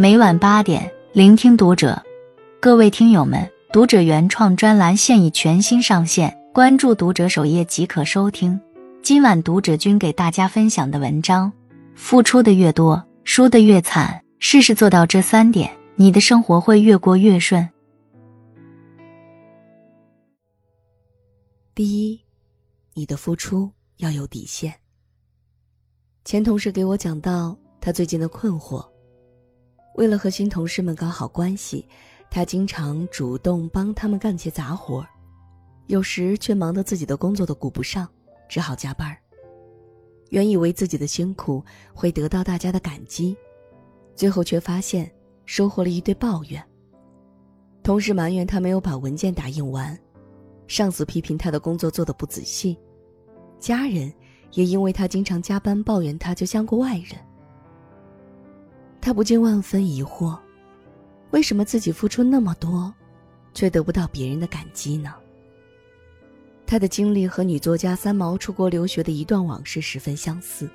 每晚八点，聆听读者。各位听友们，读者原创专栏现已全新上线，关注读者首页即可收听。今晚读者君给大家分享的文章：付出的越多，输的越惨。试试做到这三点，你的生活会越过越顺。第一，你的付出要有底线。前同事给我讲到他最近的困惑。为了和新同事们搞好关系，他经常主动帮他们干些杂活有时却忙得自己的工作都顾不上，只好加班原以为自己的辛苦会得到大家的感激，最后却发现收获了一堆抱怨。同事埋怨他没有把文件打印完，上司批评他的工作做得不仔细，家人也因为他经常加班抱怨他就像个外人。他不禁万分疑惑：为什么自己付出那么多，却得不到别人的感激呢？他的经历和女作家三毛出国留学的一段往事十分相似。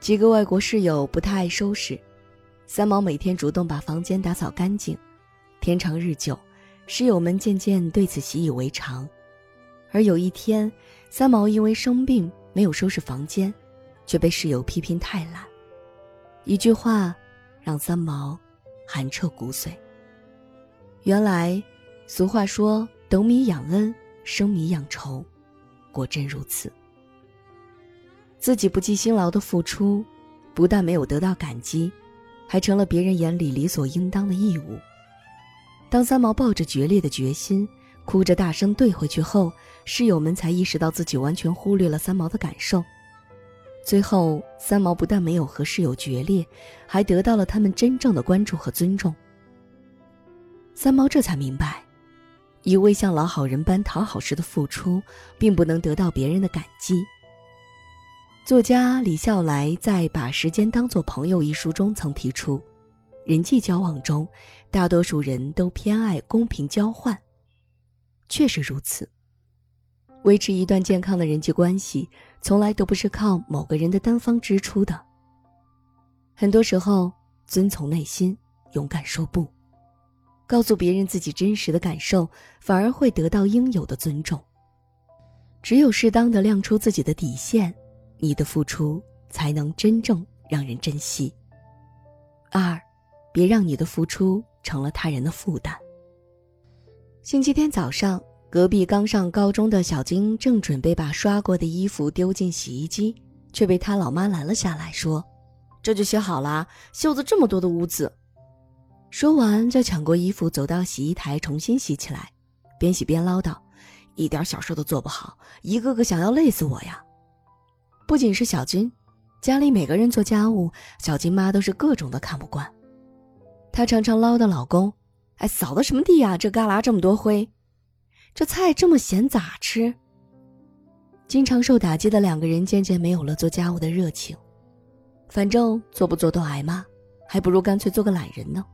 几个外国室友不太爱收拾，三毛每天主动把房间打扫干净。天长日久，室友们渐渐对此习以为常。而有一天，三毛因为生病没有收拾房间，却被室友批评太懒。一句话，让三毛寒彻骨髓。原来，俗话说“斗米养恩，生米养仇”，果真如此。自己不计辛劳的付出，不但没有得到感激，还成了别人眼里理所应当的义务。当三毛抱着决裂的决心，哭着大声怼回去后，室友们才意识到自己完全忽略了三毛的感受。最后，三毛不但没有和室友决裂，还得到了他们真正的关注和尊重。三毛这才明白，一味像老好人般讨好式的付出，并不能得到别人的感激。作家李笑来在《把时间当作朋友》一书中曾提出，人际交往中，大多数人都偏爱公平交换。确实如此。维持一段健康的人际关系，从来都不是靠某个人的单方支出的。很多时候，遵从内心，勇敢说不，告诉别人自己真实的感受，反而会得到应有的尊重。只有适当的亮出自己的底线，你的付出才能真正让人珍惜。二，别让你的付出成了他人的负担。星期天早上。隔壁刚上高中的小金正准备把刷过的衣服丢进洗衣机，却被他老妈拦了下来，说：“这就洗好了，袖子这么多的污渍。”说完就抢过衣服走到洗衣台重新洗起来，边洗边唠叨：“一点小事都做不好，一个个想要累死我呀！”不仅是小金，家里每个人做家务，小金妈都是各种的看不惯。她常常唠叨老公：“哎，扫的什么地呀？这旮旯这么多灰。”这菜这么咸，咋吃？经常受打击的两个人渐渐没有了做家务的热情。反正做不做都挨骂，还不如干脆做个懒人呢。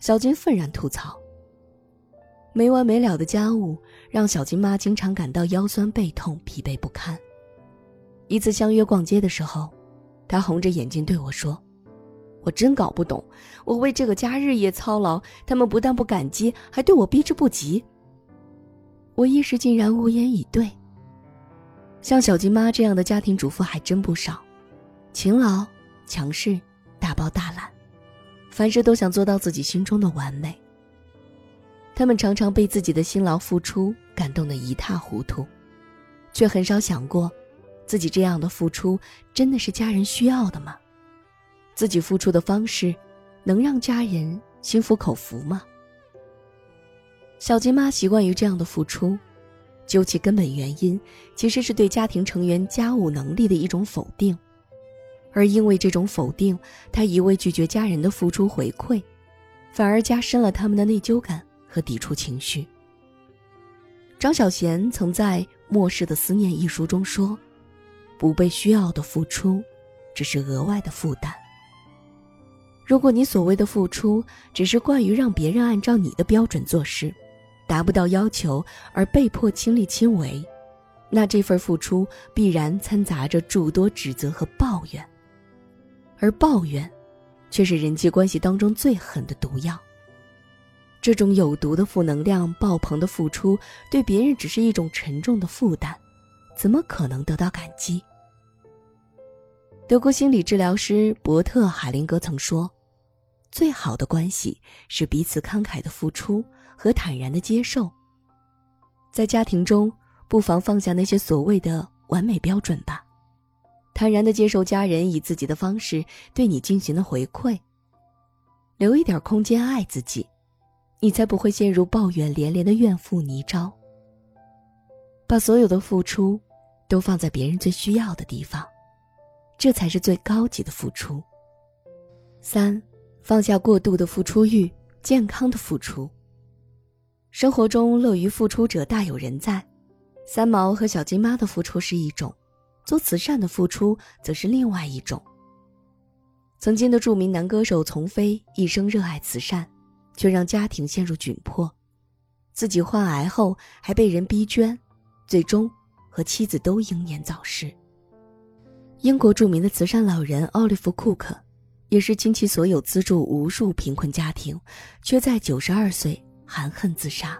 小金愤然吐槽。没完没了的家务让小金妈经常感到腰酸背痛、疲惫不堪。一次相约逛街的时候，她红着眼睛对我说：“我真搞不懂，我为这个家日夜操劳，他们不但不感激，还对我避之不及。”我一时竟然无言以对。像小金妈这样的家庭主妇还真不少，勤劳、强势、大包大揽，凡事都想做到自己心中的完美。他们常常被自己的辛劳付出感动得一塌糊涂，却很少想过，自己这样的付出真的是家人需要的吗？自己付出的方式，能让家人心服口服吗？小金妈习惯于这样的付出，究其根本原因，其实是对家庭成员家务能力的一种否定，而因为这种否定，她一味拒绝家人的付出回馈，反而加深了他们的内疚感和抵触情绪。张小娴曾在《末世的思念》一书中说：“不被需要的付出，只是额外的负担。如果你所谓的付出，只是惯于让别人按照你的标准做事。”达不到要求而被迫亲力亲为，那这份付出必然掺杂着诸多指责和抱怨，而抱怨，却是人际关系当中最狠的毒药。这种有毒的负能量爆棚的付出，对别人只是一种沉重的负担，怎么可能得到感激？德国心理治疗师伯特·海灵格曾说：“最好的关系是彼此慷慨的付出和坦然的接受。”在家庭中，不妨放下那些所谓的完美标准吧，坦然的接受家人以自己的方式对你进行的回馈，留一点空间爱自己。你才不会陷入抱怨连连的怨妇泥沼。把所有的付出，都放在别人最需要的地方，这才是最高级的付出。三，放下过度的付出欲，健康的付出。生活中乐于付出者大有人在，三毛和小金妈的付出是一种，做慈善的付出则是另外一种。曾经的著名男歌手丛飞一生热爱慈善。却让家庭陷入窘迫，自己患癌后还被人逼捐，最终和妻子都英年早逝。英国著名的慈善老人奥利弗·库克，也是倾其所有资助无数贫困家庭，却在九十二岁含恨自杀。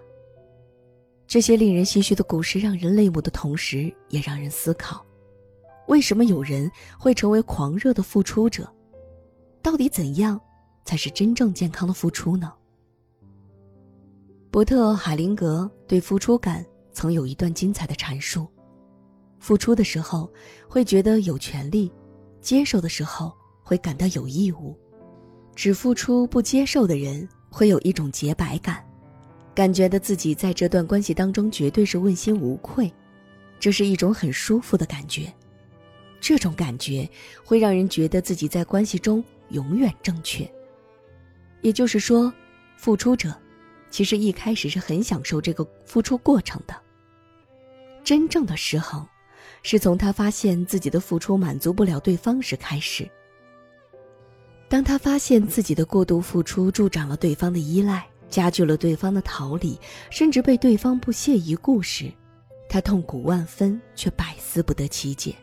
这些令人唏嘘的故事让人泪目的同时，也让人思考：为什么有人会成为狂热的付出者？到底怎样才是真正健康的付出呢？伯特·海灵格对付出感曾有一段精彩的阐述：付出的时候会觉得有权利，接受的时候会感到有义务。只付出不接受的人会有一种洁白感，感觉的自己在这段关系当中绝对是问心无愧，这是一种很舒服的感觉。这种感觉会让人觉得自己在关系中永远正确。也就是说，付出者。其实一开始是很享受这个付出过程的。真正的失衡，是从他发现自己的付出满足不了对方时开始。当他发现自己的过度付出助长了对方的依赖，加剧了对方的逃离，甚至被对方不屑一顾时，他痛苦万分，却百思不得其解。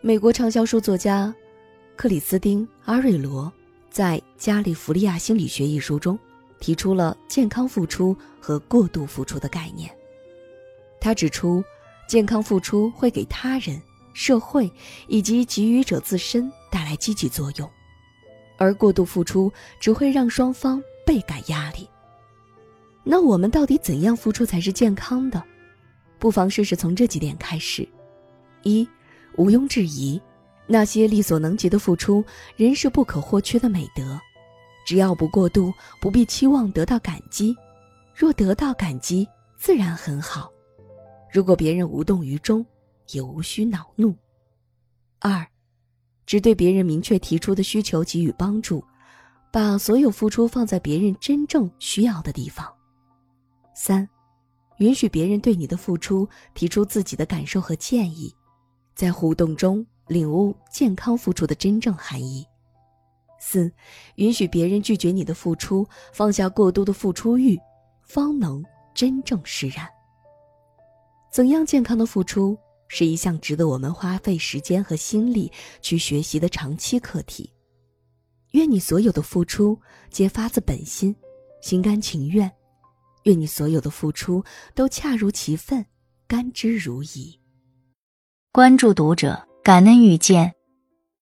美国畅销书作家克里斯汀·阿瑞罗在《加利福利亚心理学》一书中。提出了健康付出和过度付出的概念。他指出，健康付出会给他人、社会以及给予者自身带来积极作用，而过度付出只会让双方倍感压力。那我们到底怎样付出才是健康的？不妨试试从这几点开始：一、毋庸置疑，那些力所能及的付出，人是不可或缺的美德。只要不过度，不必期望得到感激；若得到感激，自然很好。如果别人无动于衷，也无需恼怒。二，只对别人明确提出的需求给予帮助，把所有付出放在别人真正需要的地方。三，允许别人对你的付出提出自己的感受和建议，在互动中领悟健康付出的真正含义。四，允许别人拒绝你的付出，放下过多的付出欲，方能真正释然。怎样健康的付出，是一项值得我们花费时间和心力去学习的长期课题。愿你所有的付出皆发自本心，心甘情愿；愿你所有的付出都恰如其分，甘之如饴。关注读者，感恩遇见。